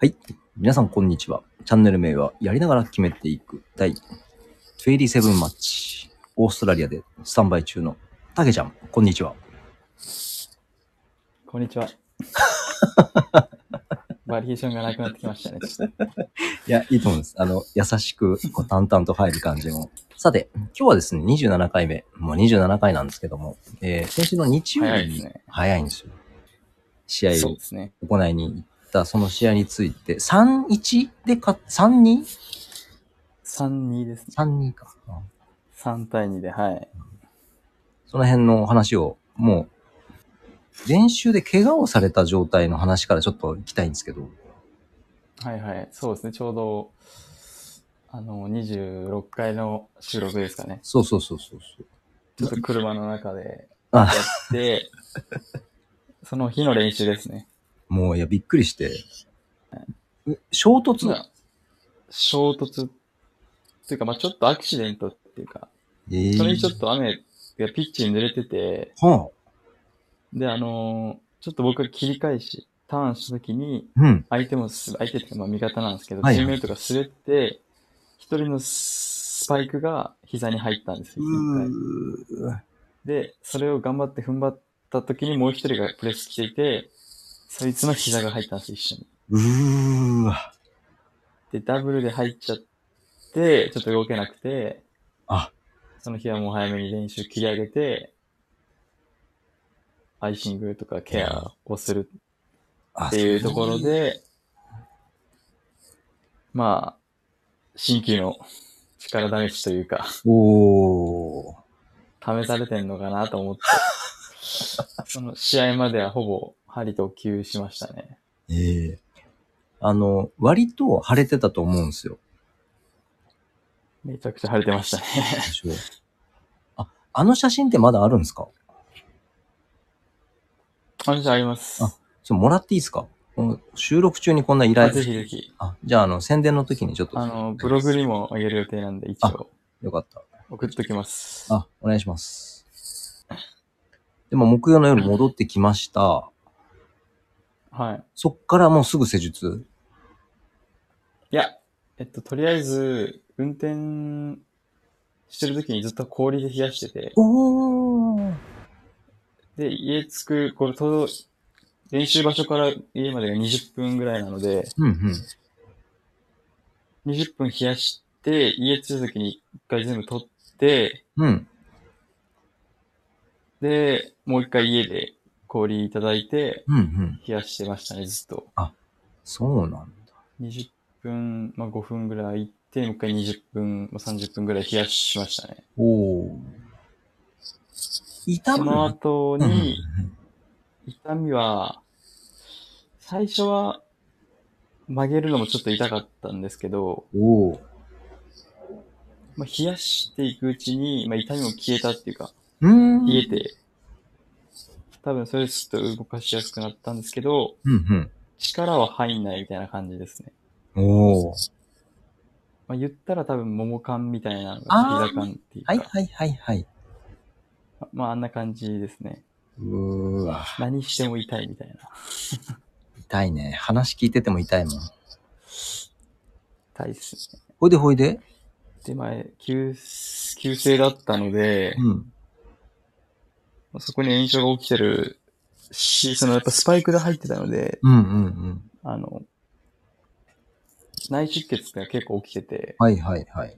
はい。皆さん、こんにちは。チャンネル名は、やりながら決めていく第27マッチ。オーストラリアでスタンバイ中のたけちゃん、こんにちは。こんにちは。バリエーションがなくなってきましたね。いや、いいと思うんです。あの、優しく、こう淡々と入る感じも。さて、今日はですね、27回目。もう27回なんですけども、えー、先週の日曜日に、早いんですよ。試合を。行いに行った、その試合について、3-1で勝っ、3-2?3-2 3-2ですね。か。うん3対2で、はい。その辺の話を、もう、練習で怪我をされた状態の話からちょっと行きたいんですけど。はいはい。そうですね。ちょうど、あの、26回の収録ですかね。そうそうそうそうそう。ちょっと車の中であやって、その日の練習ですね。もう、いや、びっくりして。え衝突？まあ衝突っていうか、まあちょっとアクシデントっていうか、ええそれにちょっと雨がピッチに濡れてて、はで、あのーちょっと僕が切り返し、ターンした時に、あ。うん。相手もす、相手っていうかまあ味方なんですけど、はいはいチームメイトが滑って、一人のスパイクが膝に入ったんですよ。一回うーで、それを頑張って踏ん張った時にもう一人がプレス来ていて、そいつの膝が入ったんですよ、一緒に。うーわ。で、ダブルで入っちゃって、ちょっと動けなくて、あ、その日はもう早めに練習切り上げて、アイシングとかケアをするあっていうところ。で、まあ、新旧の力試しというか、おー。試されてんのかなと思って、その試合まではほぼ針と球しましたね。ええあの、割と晴れてたと思うんですよ。めちゃくちゃ晴れてましたね。あ、あの写真ってまだあるんですか？話あります。あちょもらっていいですか？この収録中にこんな依あ頼。ぜひぜひ。あ、じゃあ、あの、宣伝の時にちょっと。あの、ブログにもあげる予定なんで、一応よかった。送っときます。あ、お願いします。でも、木曜の夜戻ってきました。はい。そっからもうすぐ施術？いや、えっと、とりあえず、運転してる時にずっと氷で冷やしてて、おー。で、家着く、これ、と練習場所から家までが20分ぐらいなので、うんうん。20分冷やして、家着いた時に一回全部取って、うん。で、もう一回家で氷いただいて、うんうん。冷やしてましたね、ずっと。そうなんだ。20分、まあ5分ぐらい行って、もう一回20分、まあ30分ぐらい冷やしましたね。おー。痛む？その後に、痛みは、最初は曲げるのもちょっと痛かったんですけど、うんおー。まあ、冷やしていくうちに、まあ、痛みも消えたっていうか、うーん。冷えて、多分それでちょっと動かしやすくなったんですけど、うん力は入んないみたいな感じですね。うん。おー。まあ、言ったら多分桃感みたいなのがっていうか、はいはいはいはい。ままああんな感じですね。うーわ。何しても痛いみたいな。痛いね。話聞いてても痛いもん。痛いですね。ほいでほいでで、前、急、急性だったので、うん。そこに炎症が起きてるし、そのやっぱスパイクが入ってたので、うんうんうん。あの、内出血って結構起きてて、はいはいはい。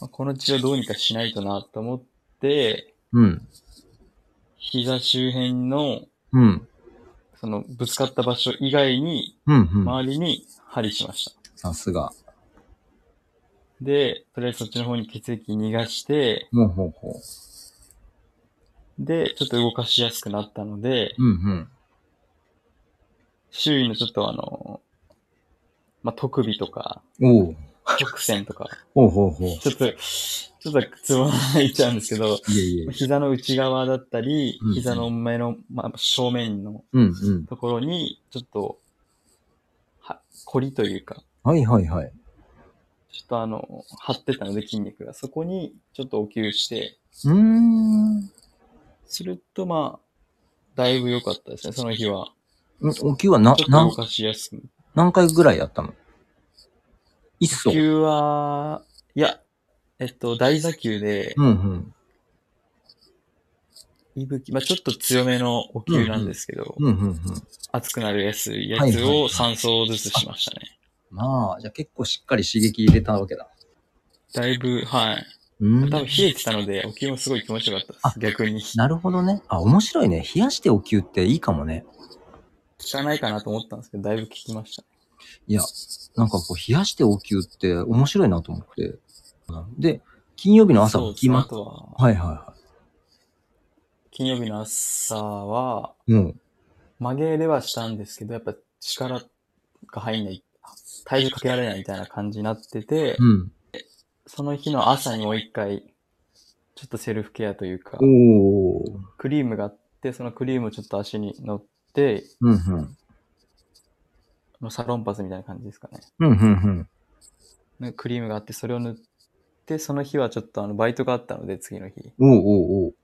まあこの治療どうにかしないとなと思って、うん。膝周辺の、うん。そのぶつかった場所以外に、うんうん。周りに針しました。さすが。で、とりあえずそっちの方に血液逃がして、ほうほうほで、ちょっと動かしやすくなったので、う。うんうん。周囲のちょっとあの、まあ、特首とか、おう。曲線とか、ほうほうほう。ちょっと、ちょっとつまないっちゃうんですけど、いえいえ。膝の内側だったりうんうん、膝の目の、まあ、正面の。ところに、ちょっと、は、凝りというか、はいはいはい。ちょっとあの、張ってたので筋肉が、そこにちょっとお灸して、うーん。するとまあ、だいぶ良かったですね、その日は。んお灸はな、なんちょっと動、かしやすく。何回ぐらいやったの？一層。呼吸は、いや、えっと、大座球で、うんき、まあちょっと強めのお灸なんですけど、うんうんうん。熱くなるやつ、やつはいはいを3層ずつしましたね。まあ、じゃあ結構しっかり刺激入れたわけだ。だいぶ、はい。うん。多分冷えてたので、お灸もすごい気持ちよかったあです。逆に。なるほどね。あ、面白いね。冷やしてお灸っていいかもね。効かないかなと思ったんですけど、だいぶ効きましたね。いや、なんかこう、冷やしてお灸って面白いなと思って。で、金曜日の朝。起きまあとは、はいはいは金曜日の朝は、い。うん。曲げれはしたんですけど、やっぱ力が入んない、体重かけられないみたいな感じになってて、うん。その日の朝にもう一回、ちょっとセルフケアというか、おー。クリームがあって、そのクリームをちょっと足に乗って、うんうん。サロンパスみたいな感じですかね。うんうんねクリームがあって、それを塗って、その日はちょっとあの、バイトがあったので、次の日。うん。おうおうおう。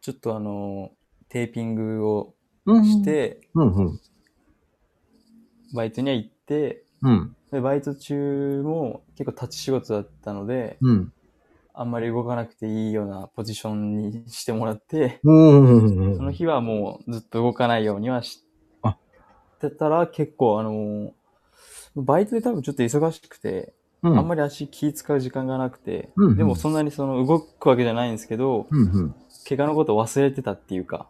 ちょっとあの、テーピングをうんして、うんうん。バイトには行って、うん。でバイト中も結構立ち仕事だったので、うん。あんまり動かなくていいようなポジションにしてもらって、うん。その日はもうずっと動かないようにはしあてたら結構あの、バイトで多分ちょっと忙しくて、うん。あんまり足気使う時間がなくて、うんうんでもそんなにその動くわけじゃないんですけど、うんうん。怪我のことを忘れてたっていうか。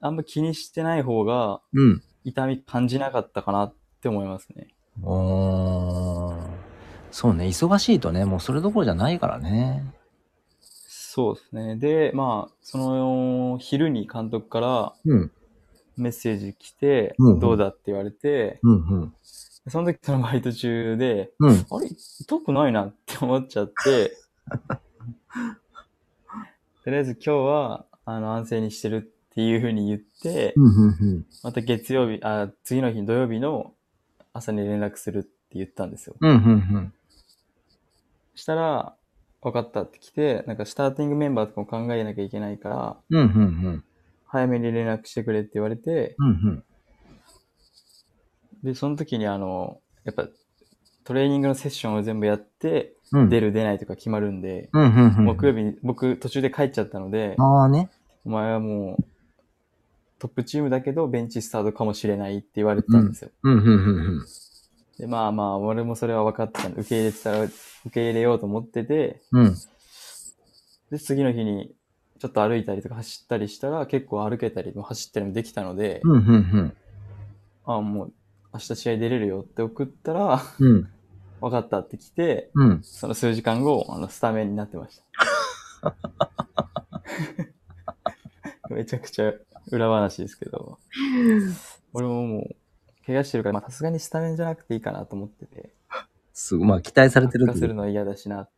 あんま気にしてない方がうん。痛み感じなかったかなって思いますね。そうね、忙しいとね、もうそれどころじゃないからね。そうですね。で、まあ、その昼に監督からうん。メッセージ来て、うんうんどうだって言われて、うんうん。その時そのバイト中で、うん。あれ痛くないなって思っちゃって、とりあえず今日は、あの、安静にしてるっていうふうに言って。また月曜日、あ、次の日土曜日の朝に連絡するって言ったんですよ。したら、分かったって来て、なんかスターティングメンバーとかも考えなきゃいけないから。早めに連絡してくれって言われて。で、その時にあの、やっぱトレーニングのセッションを全部やって、うん。出る出ないとか決まるんで。木曜日に僕途中で帰っちゃったので、ああね。お前はもうトップチームだけどベンチスタートかもしれないって言われてたんですよ。で、まあまあ、俺もそれは分かってた、受け入れてたら、受け入れようと思ってて、うん。で、次の日にちょっと歩いたりとか走ったりしたら、結構歩けたりも走ったりもできたので、うん。うん。あもう明日試合出れるよって送ったら、うん。分かったって来て、うん。その数時間後、あの、スタメンになってました。めちゃくちゃ裏話ですけど、俺ももう、怪我してるから、まあさすがにスタメンじゃなくていいかなと思ってて、すごい。まあ、期待されてるするのは嫌だしな。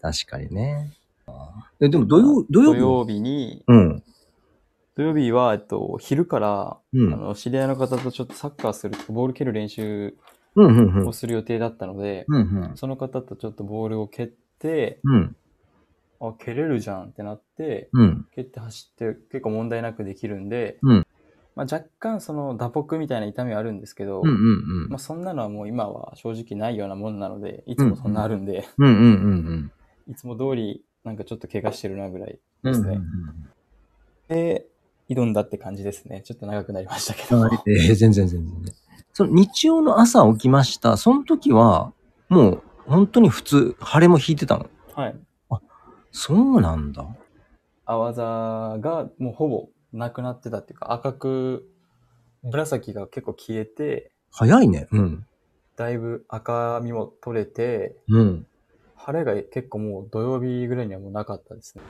確かにね。え、でも土曜、土曜日？土曜日に、うん。土曜日は、えっと、昼から、うんあの、知り合いの方とちょっとサッカーする、ボール蹴る練習うんうんうんを。する予定だったので、うんうん。その方とちょっとボールを蹴って、うん。あ、蹴れるじゃんってなって、うん。蹴って走って結構問題なくできるんで、うんまあ、若干その打撲みたいな痛みはあるんですけど、うんうんうんまあ、そんなのはもう今は正直ないようなもんなので、いつもそんなあるんで、うんうんうんいつも通りなんかちょっと怪我してるなぐらいうん。ですね。うんで、挑んだって感じですね。ちょっと長くなりましたけど。うんうん。えー全然全然。その日曜の朝起きました。その時は、もう本当に普通、腫れも引いてたの？はい。そうなんだ。あわざがもうほぼなくなってたっていうか、赤く、紫が結構消えて、早いね。うん。だいぶ赤みも取れて、うん。晴れが結構もう土曜日ぐらいにはもうなかったですね。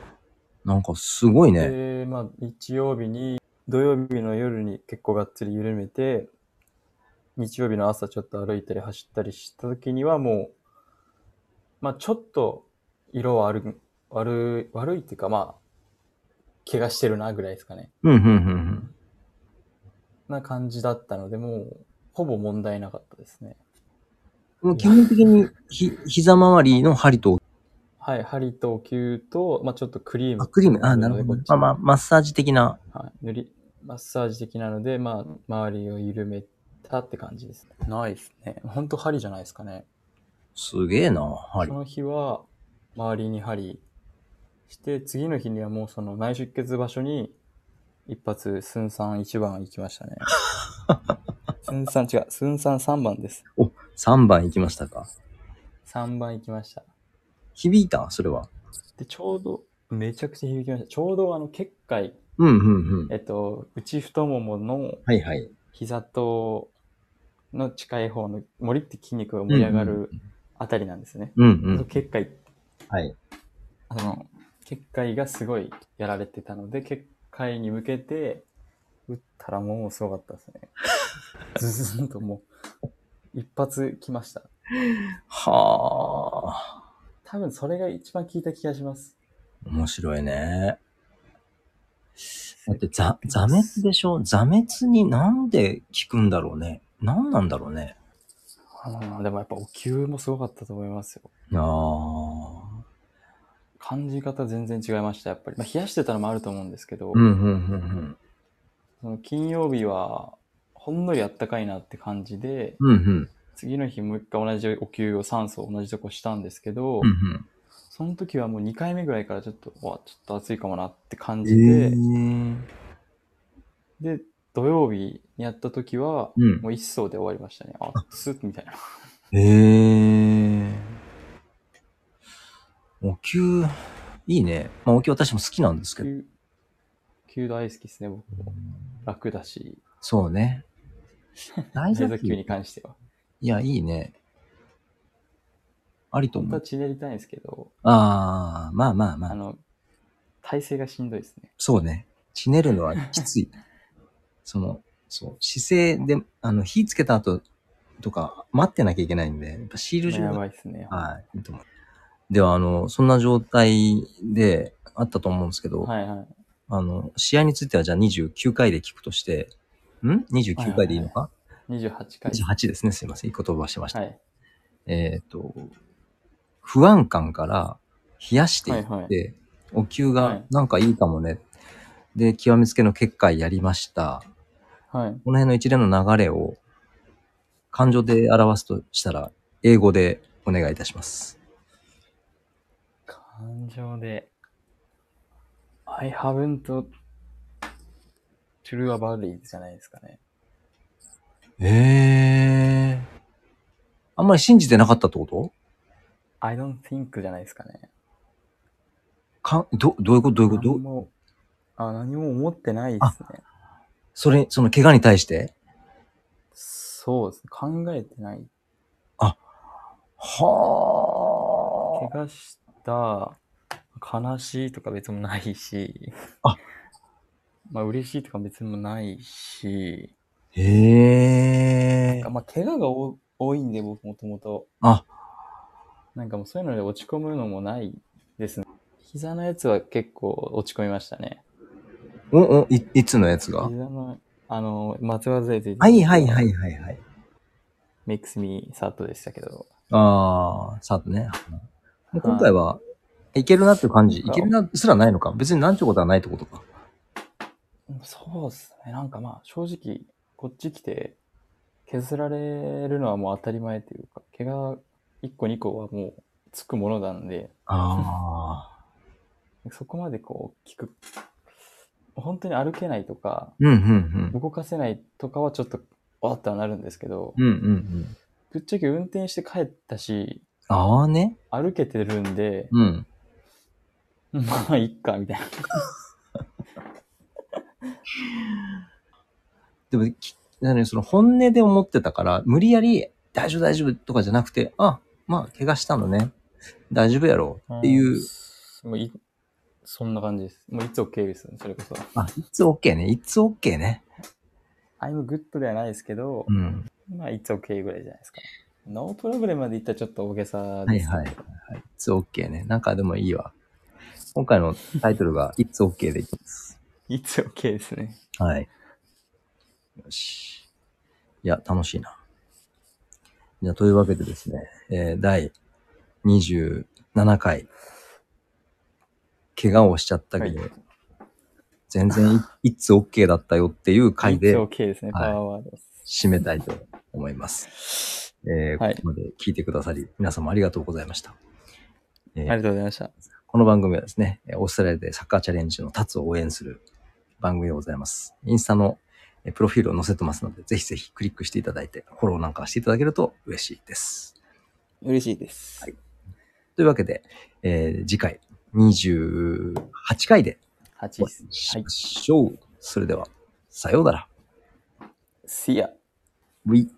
なんかすごいね。で、まあ、日曜日に、土曜日の夜に結構がっつり緩めて、日曜日の朝ちょっと歩いたり走ったりした時にはもう、まあちょっと色は悪い、悪い、悪いっていうかまあ、怪我してるなぐらいですかね。うんうんうんな感じだったので、もう、ほぼ問題なかったですね。うん。もう基本的にひ膝周りの針と、はい、針とお灸と、まあちょっとクリーム。あ、クリーム、あ、なるほどこっ。ちまあまあ、マッサージ的な。はい、塗り、マッサージ的なので、まあ、周りを緩めたって感じです。ないですね。ほんと針じゃないですかね。すげえな、針そ。の日は、周りに針して、次の日にはもうその内出血場所に、一発、スンさん1番行きましたね。スンさん違う、スンさん3番です。3番行きましたか。3番行きました。響いた？それは。で、ちょうど、めちゃくちゃ響きました。ちょうどあの、結界、うん、うん、うん。えっと、内太もものはいはい。膝との近い方の、森って筋肉が盛り上がるあたりなんですね。うん、うん。結界、はい。あの、結界がすごいやられてたので、結界に向けて、打ったらもうすごかったですね。ズズンともう、一発来ました。はあ。多分それが一番効いた気がします。面白いね。だって、ざ、座滅でしょ？座滅になんで効くんだろうね？何なんだろうね？あでもやっぱお灸もすごかったと思いますよ。ああ。感じ方全然違いました、やっぱり。まあ、冷やしてたのもあると思うんですけど、うん、うん、うん、その金曜日は、ほんのりあったかいなって感じで、うん。うん、うん。次の日もう一回同じお灸を酸素を同じとこしたんですけど、うん、うん。その時はもう2回目ぐらいからちょっと、わ、ちょっと暑いかもなって感えじで、ーで、土曜日にやった時は、うんもう一層で終わりましたね。あ、スッみたいな。へえ。お灸、いいね。まあ、お灸私も好きなんですけど。灸、灸大好きですね、僕も。楽だし、そうね。大内丈夫臓灸に関しては。いや、いいね。ありと本当は思う。血練りたいんですけど、ああ、まあまあまあ。あの、体勢がしんどいですね。そうね。ちねるのはきつい。その、そう。姿勢で、あの、火つけた後とか、待ってなきゃいけないんで、やっぱシール状やがばいですね。はい。いいと思うでは、あの、そんな状態であったと思うんですけど、はいはい。あの、試合についてはじゃあ29回で聞くとして、ん ?29 回でいいのか、28回。?28 ですね。すいません。いい言葉してました。はい。えっ、と、不安感から冷やしていって、はいお灸がはいなんかいいかもね。で、極めつけの結界やりました。はい。この辺の一連の流れを感情で表すとしたら、英語でお願いいたします。感情で、I haven't true about it じゃないですかね。ええー。あんまり信じてなかったってこと？I don't think じゃないですかね。かど、どういうこと？どういうこと？何も、あ、何も思ってないですね。それ、その怪我に対して？そうですね。考えてない。は怪我した、悲しいとか別もないし、あまあ嬉しいとか別にもないし、あ。へえ。まあ怪我が多多いんで僕もともと。あ、なんかもうそういうので落ち込むのもないですね。膝のやつは結構落ち込みましたね。お、お、い、いつのやつが？膝の、あの、松葉杖ついてるはいはいはいはいはい。makes me sad でしたけど。ああ、さてね。今回は、いけるなっていう感じ。いけるなすらないのか。別になんちゅうことはないってことか。そうですね。なんかまあ正直、こっち来て削られるのはもう当たり前というか、怪我1個2個はもうつくものなんで、ああ。そこまでこう聞く。本当に歩けないとか、うんうん動かせないとかはちょっと、わーってはなるんですけど、うん。うんうんうん。ぶっちゃけ運転して帰ったし、ああね？歩けてるんで、うん。まあ、いっか、みたいな。でも、きなのにその本音で思ってたから、無理やり大丈夫大丈夫とかじゃなくて、あ、まあ、怪我したのね。大丈夫やろっていう、もうい、そんな感じです。もういつ OK ですね、それこそ。あ、いつ OK ね。いつ OK ね。I'm good ではないですけどう、ん。まあ、いつ OK ぐらいじゃないですか。ノープロブレムまで言ったらちょっと大げさはいです。はいはい。いつ OK ね。なんかでもいいわ。今回のタイトルが、いつ OK でいきます。いつ OK ですね。はい。よし。いや、楽しいな。じゃあ、というわけでですね、えー第27回、怪我をしちゃったけど、はい全然いいつ OK だったよっていう回で It's OK ですね、パはいワーワード。締めたいと思います。えーはいここまで聞いてくださり、皆様ありがとうございました。えーありがとうございました。この番組はですね、えーオーストラリアでサッカーチャレンジのタツを応援する番組でございます。インスタのえープロフィールを載せてますので、ぜひぜひクリックしていただいて、フォローなんかしていただけると嬉しいです。嬉しいです。はいというわけで、えー次回28回で8お会。いしはいま。しょう。それでは、さようなら。See ya. We